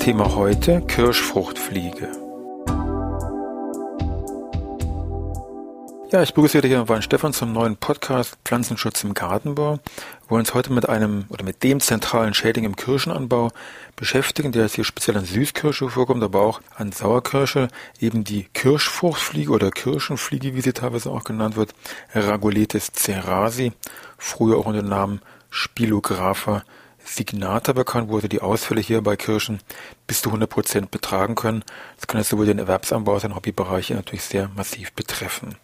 Thema heute Kirschfruchtfliege. Ja, ich begrüße wieder hier Wein Stefan zum neuen Podcast Pflanzenschutz im Gartenbau. Wir wollen uns heute mit einem oder mit dem zentralen Schädling im Kirschenanbau beschäftigen, der jetzt hier speziell an Süßkirsche vorkommt, aber auch an Sauerkirsche, eben die Kirschfruchtfliege oder Kirschenfliege, wie sie teilweise auch genannt wird, Ragoletes cerasi, früher auch unter dem Namen Spilographa Signata bekannt, wo also die Ausfälle hier bei Kirschen bis zu 100 Prozent betragen können. Das kann jetzt sowohl den Erwerbsanbau als auch den Hobbybereich natürlich sehr massiv betreffen.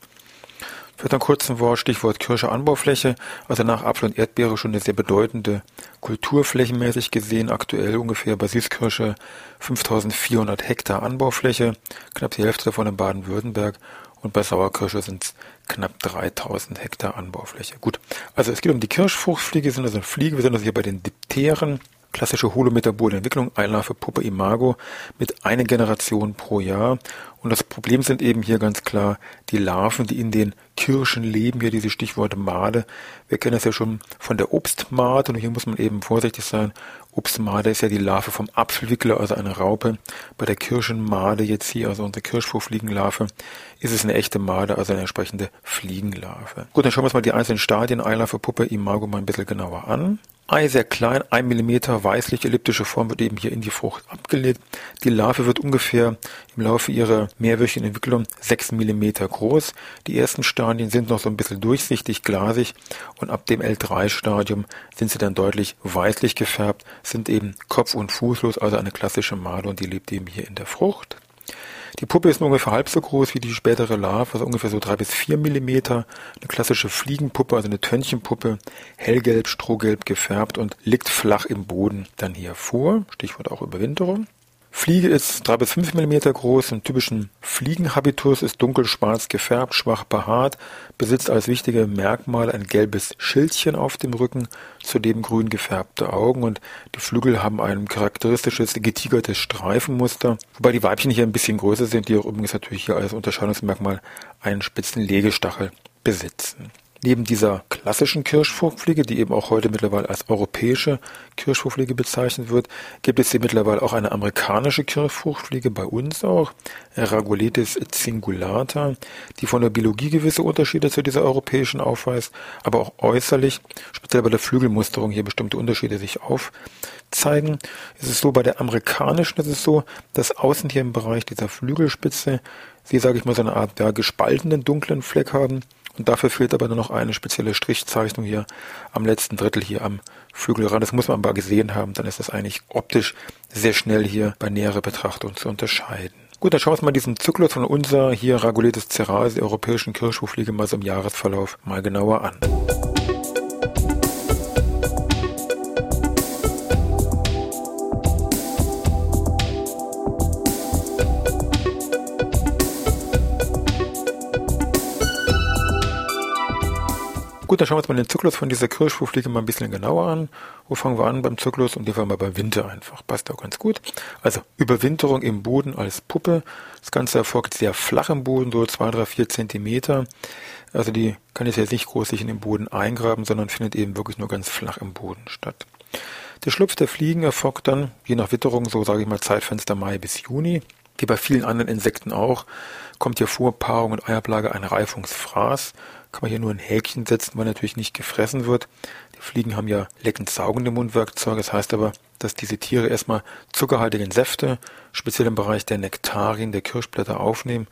Für ein kurzes Wort, Stichwort Kirsche Anbaufläche, also nach Apfel und Erdbeere schon eine sehr bedeutende Kulturflächenmäßig gesehen, aktuell ungefähr bei Süßkirsche 5400 Hektar Anbaufläche, knapp die Hälfte davon in Baden-Württemberg und bei Sauerkirsche sind es knapp 3000 Hektar Anbaufläche. Gut, also es geht um die Kirschfruchtfliege, sind also Fliege, wir sind also hier bei den Dipteren, klassische holometabole Entwicklung, Einlarve Puppe Imago mit einer Generation pro Jahr. Und das Problem sind eben hier ganz klar die Larven, die in den Kirschen leben, hier diese Stichworte Made. Wir kennen das ja schon von der Obstmade und hier muss man eben vorsichtig sein. Obstmade ist ja die Larve vom Apfelwickler, also eine Raupe. Bei der Kirschenmade jetzt hier, also unsere Kirschfruchtfliegenlarve, ist es eine echte Made, also eine entsprechende Fliegenlarve. Gut, dann schauen wir uns mal die einzelnen Stadien Eilarve, Puppe, Imago mal ein bisschen genauer an. Ei sehr klein, ein Millimeter weißlich elliptische Form wird eben hier in die Frucht abgelegt. Die Larve wird ungefähr im Laufe ihrer mehrwöchigen Entwicklung sechs Millimeter groß. Die ersten Stadien sind noch so ein bisschen durchsichtig, glasig und ab dem L3-Stadium sind sie dann deutlich weißlich gefärbt, sind eben kopf- und fußlos, also eine klassische Made und die lebt eben hier in der Frucht. Die Puppe ist nur ungefähr halb so groß wie die spätere Larve, also ungefähr so drei bis vier Millimeter. Eine klassische Fliegenpuppe, also eine Tönchenpuppe, hellgelb, strohgelb gefärbt und liegt flach im Boden dann hier vor. Stichwort auch Überwinterung. Fliege ist drei bis fünf Millimeter groß, im typischen Fliegenhabitus ist dunkelschwarz gefärbt, schwach behaart, besitzt als wichtige Merkmale ein gelbes Schildchen auf dem Rücken, zudem grün gefärbte Augen und die Flügel haben ein charakteristisches getigertes Streifenmuster, wobei die Weibchen hier ein bisschen größer sind, die auch übrigens natürlich hier als Unterscheidungsmerkmal einen spitzen Legestachel besitzen. Neben dieser klassischen Kirschfruchtfliege, die eben auch heute mittlerweile als europäische Kirschfruchtfliege bezeichnet wird, gibt es hier mittlerweile auch eine amerikanische Kirschfruchtfliege, bei uns auch, Raguletis cingulata, die von der Biologie gewisse Unterschiede zu dieser europäischen aufweist, aber auch äußerlich, speziell bei der Flügelmusterung hier bestimmte Unterschiede sich aufzeigen. Es ist so, bei der amerikanischen ist es so, dass außen hier im Bereich dieser Flügelspitze sie, sage ich mal, so eine Art ja, gespaltenen dunklen Fleck haben und dafür fehlt aber nur noch eine spezielle Strichzeichnung hier am letzten Drittel hier am Flügelrand. Das muss man aber gesehen haben, dann ist das eigentlich optisch sehr schnell hier bei näherer Betrachtung zu unterscheiden. Gut, dann schauen wir uns mal diesen Zyklus von unser hier Raguletes Ceras, der europäischen Kirschhofliege, mal so im Jahresverlauf mal genauer an. Gut, dann schauen wir uns mal den Zyklus von dieser Kirschfruchtfliege mal ein bisschen genauer an. Wo fangen wir an beim Zyklus? Und die fangen wir beim Winter einfach. Passt auch ganz gut. Also Überwinterung im Boden als Puppe. Das Ganze erfolgt sehr flach im Boden, so zwei, drei, vier Zentimeter. Also die kann jetzt nicht groß sich in den Boden eingraben, sondern findet eben wirklich nur ganz flach im Boden statt. Der Schlupf der Fliegen erfolgt dann, je nach Witterung, so sage ich mal Zeitfenster Mai bis Juni. Wie bei vielen anderen Insekten auch, kommt hier vor Paarung und Eiablage ein Reifungsfraß kann man hier nur ein Häkchen setzen, weil natürlich nicht gefressen wird. Die Fliegen haben ja leckend saugende Mundwerkzeuge. Das heißt aber, dass diese Tiere erstmal zuckerhaltigen Säfte, speziell im Bereich der Nektarien, der Kirschblätter aufnehmen.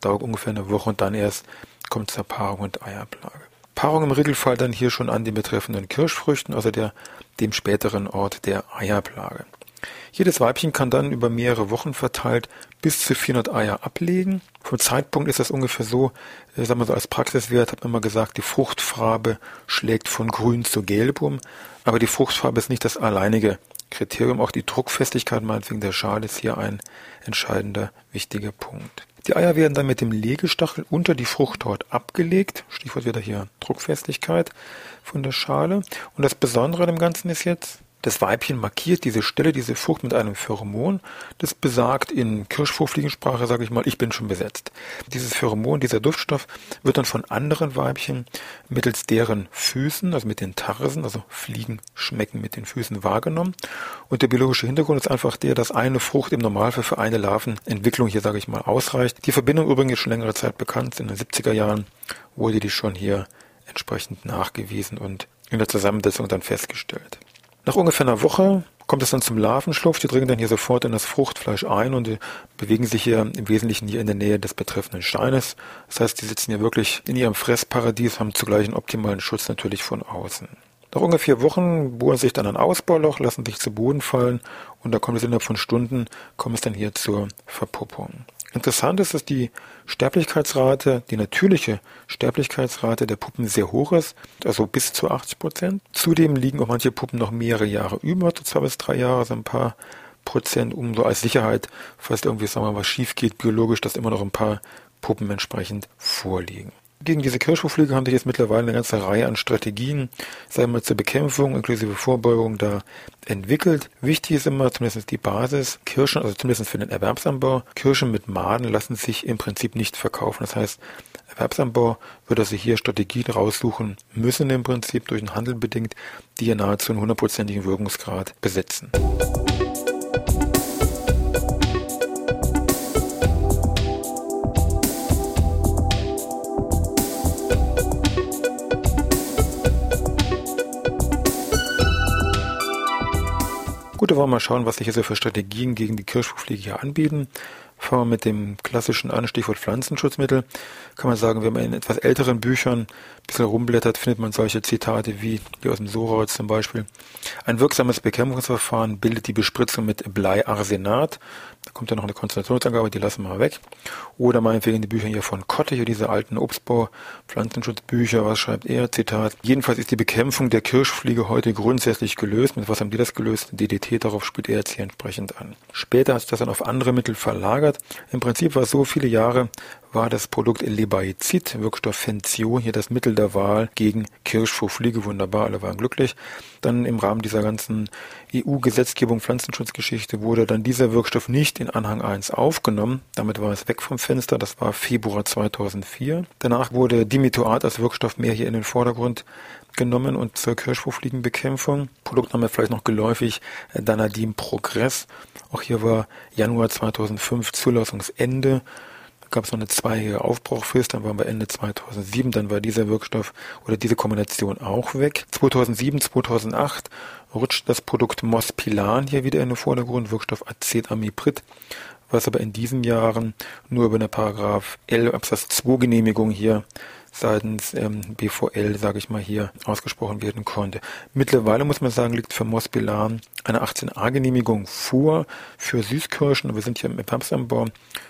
Dauert ungefähr eine Woche und dann erst kommt zur Paarung und Eierplage. Paarung im Regelfall dann hier schon an den betreffenden Kirschfrüchten, also der, dem späteren Ort der Eierplage. Jedes Weibchen kann dann über mehrere Wochen verteilt bis zu 400 Eier ablegen. Vom Zeitpunkt ist das ungefähr so, äh, sagen wir so als Praxiswert hat man mal gesagt, die Fruchtfarbe schlägt von grün zu gelb um, aber die Fruchtfarbe ist nicht das alleinige Kriterium. Auch die Druckfestigkeit meinetwegen der Schale ist hier ein entscheidender, wichtiger Punkt. Die Eier werden dann mit dem Legestachel unter die Fruchthaut abgelegt. Stichwort wieder hier Druckfestigkeit von der Schale. Und das Besondere an dem Ganzen ist jetzt, das Weibchen markiert diese Stelle, diese Frucht mit einem Pheromon. Das besagt in Kirschvorfliegensprache, sage ich mal, ich bin schon besetzt. Dieses Pheromon, dieser Duftstoff, wird dann von anderen Weibchen mittels deren Füßen, also mit den Tarsen, also Fliegen schmecken mit den Füßen wahrgenommen. Und der biologische Hintergrund ist einfach der, dass eine Frucht im Normalfall für eine Larvenentwicklung hier, sage ich mal, ausreicht. Die Verbindung übrigens schon längere Zeit bekannt. In den 70er Jahren wurde die schon hier entsprechend nachgewiesen und in der Zusammensetzung dann festgestellt. Nach ungefähr einer Woche kommt es dann zum Larvenschlupf. Die dringen dann hier sofort in das Fruchtfleisch ein und bewegen sich hier im Wesentlichen hier in der Nähe des betreffenden Steines. Das heißt, die sitzen hier wirklich in ihrem Fressparadies, haben zugleich einen optimalen Schutz natürlich von außen. Nach ungefähr Wochen bohren sich dann ein Ausbauloch, lassen sich zu Boden fallen und da kommt es innerhalb von Stunden, kommt es dann hier zur Verpuppung. Interessant ist, dass die Sterblichkeitsrate, die natürliche Sterblichkeitsrate der Puppen sehr hoch ist, also bis zu 80 Prozent. Zudem liegen auch manche Puppen noch mehrere Jahre über, so zwei bis drei Jahre, also ein paar Prozent, um so als Sicherheit, falls irgendwie, sagen wir mal, was schief geht, biologisch, dass immer noch ein paar Puppen entsprechend vorliegen. Gegen diese Kirschwurfliege haben sich jetzt mittlerweile eine ganze Reihe an Strategien, sagen wir zur Bekämpfung inklusive Vorbeugung da entwickelt. Wichtig ist immer zumindest die Basis. Kirschen, also zumindest für den Erwerbsanbau, Kirschen mit Maden lassen sich im Prinzip nicht verkaufen. Das heißt, Erwerbsanbau würde sich hier Strategien raussuchen müssen im Prinzip durch den Handel bedingt, die ja nahezu einen hundertprozentigen Wirkungsgrad besetzen. Gut, wir mal schauen, was sich hier so für Strategien gegen die Kirschfuchfliege hier anbieten. Fangen wir mit dem klassischen an, Stichwort Pflanzenschutzmittel. Kann man sagen, wenn man in etwas älteren Büchern bisschen rumblättert, findet man solche Zitate wie die aus dem Sorauz zum Beispiel. Ein wirksames Bekämpfungsverfahren bildet die Bespritzung mit Bleiarsenat. Da kommt dann noch eine Konzentrationsangabe, die lassen wir mal weg. Oder meinetwegen die Bücher hier von Kotte, hier diese alten Obstbau, Pflanzenschutzbücher, was schreibt er? Zitat. Jedenfalls ist die Bekämpfung der Kirschfliege heute grundsätzlich gelöst. Mit was haben die das gelöst? DDT, darauf spielt er jetzt hier entsprechend an. Später hat sich das dann auf andere Mittel verlagert. Im Prinzip war es so, viele Jahre war das Produkt Lebaizid, Wirkstoff Fentio, hier das Mittel der Wahl gegen Kirschfuchfliege. Wunderbar, alle waren glücklich. Dann im Rahmen dieser ganzen EU-Gesetzgebung Pflanzenschutzgeschichte wurde dann dieser Wirkstoff nicht in Anhang 1 aufgenommen. Damit war es weg vom Fenster. Das war Februar 2004. Danach wurde Dimetoat als Wirkstoff mehr hier in den Vordergrund genommen und zur Kirschwurfliegenbekämpfung. Produktname vielleicht noch geläufig, Danadim Progress. Auch hier war Januar 2005 Zulassungsende gab es noch eine zweijährige Aufbrauchfrist, dann waren wir Ende 2007, dann war dieser Wirkstoff oder diese Kombination auch weg. 2007, 2008 rutscht das Produkt Mospilan hier wieder in den Vordergrund, Wirkstoff Acetamiprid, was aber in diesen Jahren nur über eine Paragraph L Absatz 2 Genehmigung hier seitens ähm, BVL, sage ich mal hier, ausgesprochen werden konnte. Mittlerweile muss man sagen, liegt für Mospilan eine 18a-Genehmigung vor für Süßkirschen. Wir sind hier im Erwerbsanbau.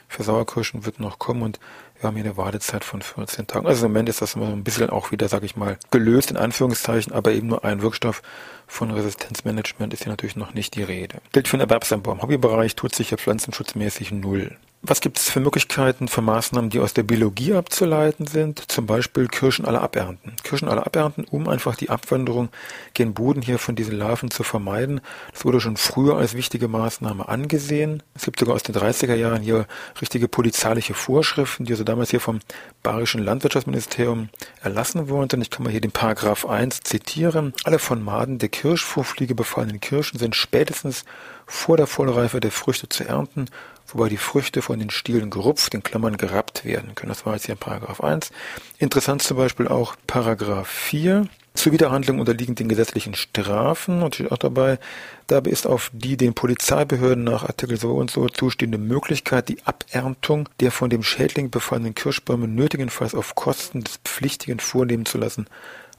Für Sauerkirschen wird noch kommen und wir haben hier eine Wartezeit von 14 Tagen. Also im Moment ist das immer ein bisschen auch wieder, sage ich mal, gelöst in Anführungszeichen, aber eben nur ein Wirkstoff von Resistenzmanagement ist hier natürlich noch nicht die Rede. Gilt für den Erwerbsanbau. Im Hobbybereich tut sich ja pflanzenschutzmäßig null. Was gibt es für Möglichkeiten, für Maßnahmen, die aus der Biologie abzuleiten sind? Zum Beispiel Kirschen alle abernten. Kirschen alle abernten, um einfach die Abwanderung gen Boden hier von diesen Larven zu vermeiden. Das wurde schon früher als wichtige Maßnahme angesehen. Es gibt sogar aus den 30er Jahren hier richtige polizeiliche Vorschriften, die also damals hier vom Bayerischen Landwirtschaftsministerium erlassen wurden. Ich kann mal hier den Paragraph 1 zitieren. Alle von Maden der Kirschfuchfliege befallenen Kirschen sind spätestens vor der Vollreife der Früchte zu ernten wobei die Früchte von den Stielen gerupft, in Klammern gerappt werden können. Das war jetzt hier in Paragraph 1. Interessant zum Beispiel auch Paragraph 4. Zur Wiederhandlung unterliegen den gesetzlichen Strafen und steht auch dabei, dabei ist auf die den Polizeibehörden nach Artikel so und so zustehende Möglichkeit die Aberntung der von dem Schädling befallenen Kirschbäume nötigenfalls auf Kosten des Pflichtigen vornehmen zu lassen,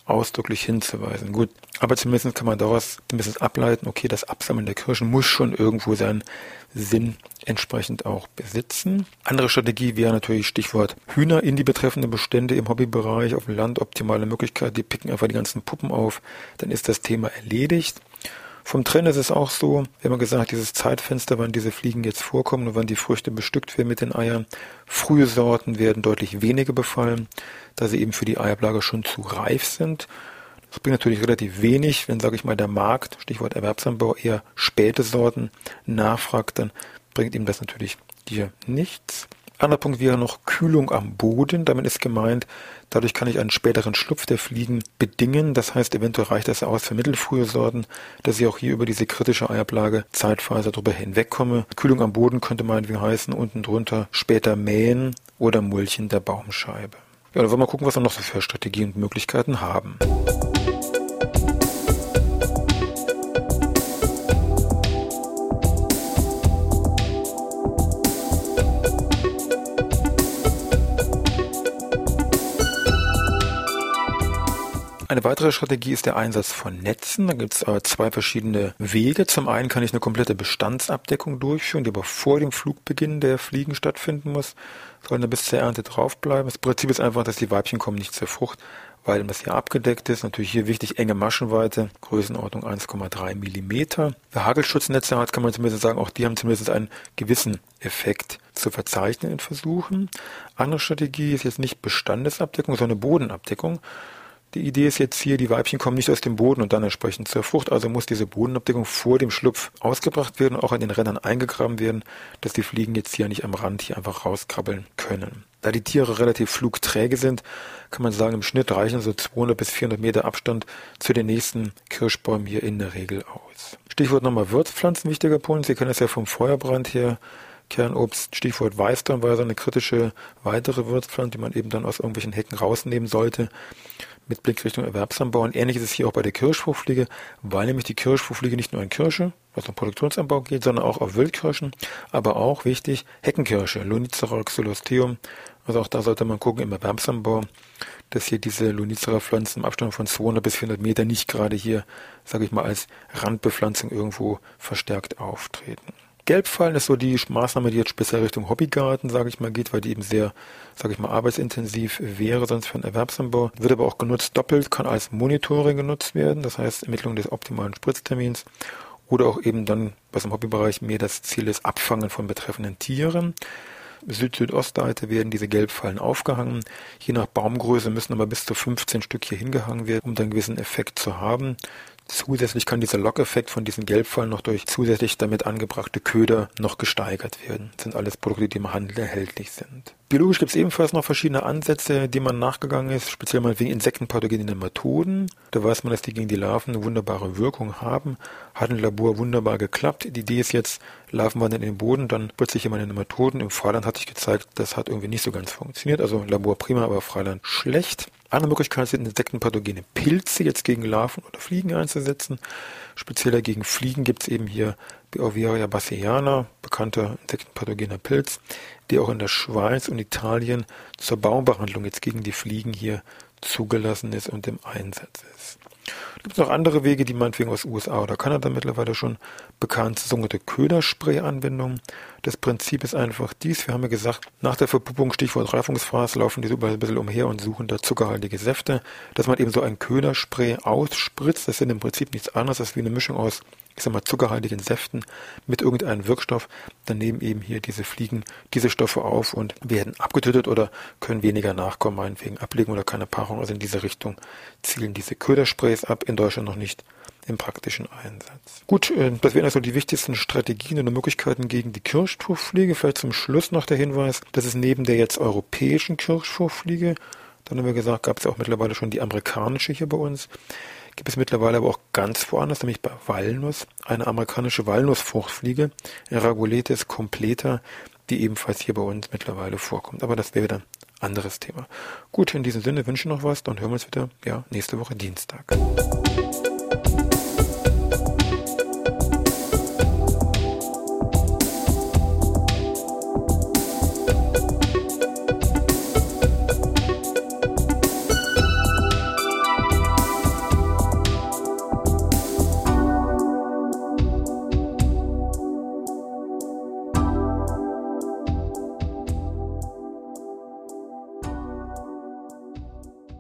ausdrücklich hinzuweisen. Gut, aber zumindest kann man daraus zumindest ableiten, okay, das Absammeln der Kirschen muss schon irgendwo seinen Sinn entsprechend auch besitzen. Andere Strategie wäre natürlich Stichwort Hühner in die betreffenden Bestände im Hobbybereich auf dem Land. Optimale Möglichkeit, die picken einfach die ganzen Puppen auf, dann ist das Thema erledigt. Vom Trend ist es auch so, wir haben gesagt, dieses Zeitfenster, wann diese Fliegen jetzt vorkommen und wann die Früchte bestückt werden mit den Eiern. Frühe Sorten werden deutlich weniger befallen, da sie eben für die Eiablage schon zu reif sind. Das bringt natürlich relativ wenig, wenn, sage ich mal, der Markt, Stichwort Erwerbsanbau, eher späte Sorten nachfragt, dann bringt ihm das natürlich hier nichts. Anderer Punkt wäre noch Kühlung am Boden. Damit ist gemeint, dadurch kann ich einen späteren Schlupf der Fliegen bedingen. Das heißt, eventuell reicht das aus für mittelfrühe Sorten, dass ich auch hier über diese kritische Eiablage Zeitphase drüber hinwegkomme. Kühlung am Boden könnte meinetwegen heißen, unten drunter später mähen oder mulchen der Baumscheibe. Ja, dann wollen wir mal gucken, was wir noch so für Strategien und Möglichkeiten haben. Eine weitere Strategie ist der Einsatz von Netzen. Da gibt es äh, zwei verschiedene Wege. Zum einen kann ich eine komplette Bestandsabdeckung durchführen, die aber vor dem Flugbeginn der Fliegen stattfinden muss. Sollen dann bis zur Ernte draufbleiben. Das Prinzip ist einfach, dass die Weibchen kommen nicht zur Frucht, weil das hier abgedeckt ist. Natürlich hier wichtig enge Maschenweite, Größenordnung 1,3 Millimeter. Wer Hagelschutznetze hat, kann man zumindest sagen, auch die haben zumindest einen gewissen Effekt zu verzeichnen in Versuchen. Andere Strategie ist jetzt nicht Bestandesabdeckung, sondern Bodenabdeckung. Die Idee ist jetzt hier, die Weibchen kommen nicht aus dem Boden und dann entsprechend zur Frucht, also muss diese Bodenabdeckung vor dem Schlupf ausgebracht werden und auch an den Rändern eingegraben werden, dass die Fliegen jetzt hier nicht am Rand hier einfach rauskrabbeln können. Da die Tiere relativ flugträge sind, kann man sagen, im Schnitt reichen so 200 bis 400 Meter Abstand zu den nächsten Kirschbäumen hier in der Regel aus. Stichwort nochmal Würzpflanzen, wichtiger Punkt. Sie kennen es ja vom Feuerbrand her. Kernobst, Stichwort Weißdorn war so eine kritische weitere Würzpflanze, die man eben dann aus irgendwelchen Hecken rausnehmen sollte mit Blick Richtung Erwerbsanbau. Und ähnlich ist es hier auch bei der Kirschfruchtfliege, weil nämlich die Kirschfruchtfliege nicht nur in Kirsche, was um Produktionsanbau geht, sondern auch auf Wildkirschen, aber auch wichtig Heckenkirsche, Lonicera xylosteum. Also auch da sollte man gucken im Erwerbsanbau, dass hier diese Lonicera-Pflanzen im Abstand von 200 bis 400 Meter nicht gerade hier, sage ich mal, als Randbepflanzung irgendwo verstärkt auftreten. Gelbfallen ist so die Maßnahme, die jetzt speziell Richtung Hobbygarten, sage ich mal, geht, weil die eben sehr, sage ich mal, arbeitsintensiv wäre, sonst für einen Erwerbsanbau. Wird aber auch genutzt doppelt, kann als Monitoring genutzt werden, das heißt Ermittlung des optimalen Spritztermins oder auch eben dann, was im Hobbybereich mehr das Ziel ist, Abfangen von betreffenden Tieren. Süd-Südostseite werden diese Gelbfallen aufgehangen. Je nach Baumgröße müssen aber bis zu 15 Stück hier hingehangen werden, um dann einen gewissen Effekt zu haben. Zusätzlich kann dieser Lockeffekt von diesen Gelbfallen noch durch zusätzlich damit angebrachte Köder noch gesteigert werden. Das sind alles Produkte, die im Handel erhältlich sind. Biologisch gibt es ebenfalls noch verschiedene Ansätze, die man nachgegangen ist, speziell mal wegen Insektenpathogenen Nematoden. Da weiß man, dass die gegen die Larven eine wunderbare Wirkung haben. Hat im Labor wunderbar geklappt. Die Idee ist jetzt, Larven wandern in den Boden, dann plötzlich immer Nematoden. Im Freiland hatte ich gezeigt, das hat irgendwie nicht so ganz funktioniert. Also Labor prima, aber Freiland schlecht. Andere Möglichkeit sind insektenpathogene Pilze jetzt gegen Larven oder Fliegen einzusetzen. Spezieller gegen Fliegen gibt es eben hier Beauveria bassiana, bekannter insektenpathogener Pilz, der auch in der Schweiz und Italien zur Baumbehandlung jetzt gegen die Fliegen hier zugelassen ist und im Einsatz ist. Gibt es noch andere Wege, die meinetwegen aus USA oder Kanada mittlerweile schon bekannt sind, sogenannte Köderspray-Anwendungen. Das Prinzip ist einfach dies. Wir haben ja gesagt, nach der Verpuppung, Stichwort Reifungsphase, laufen die überall ein bisschen umher und suchen da zuckerhaltige Säfte. Dass man eben so ein Köderspray ausspritzt, das sind im Prinzip nichts anderes als wie eine Mischung aus ich sag mal, zuckerhaltigen Säften mit irgendeinem Wirkstoff. Dann nehmen eben hier diese Fliegen diese Stoffe auf und werden abgetötet oder können weniger nachkommen, meinetwegen ablegen oder keine Paarung. Also in diese Richtung zielen diese Ködersprays ab, in Deutschland noch nicht im praktischen Einsatz. Gut, äh, das wären also die wichtigsten Strategien und Möglichkeiten gegen die Kirschturfliege. Vielleicht zum Schluss noch der Hinweis, dass es neben der jetzt europäischen Kirschturfliege, dann haben wir gesagt, gab es ja auch mittlerweile schon die amerikanische hier bei uns, gibt es mittlerweile aber auch ganz woanders, nämlich bei Walnuss, eine amerikanische Walnussfruchtfliege, Eragoletes completa, die ebenfalls hier bei uns mittlerweile vorkommt. Aber das wäre wieder ein anderes Thema. Gut, in diesem Sinne wünsche ich noch was, dann hören wir uns wieder ja, nächste Woche Dienstag.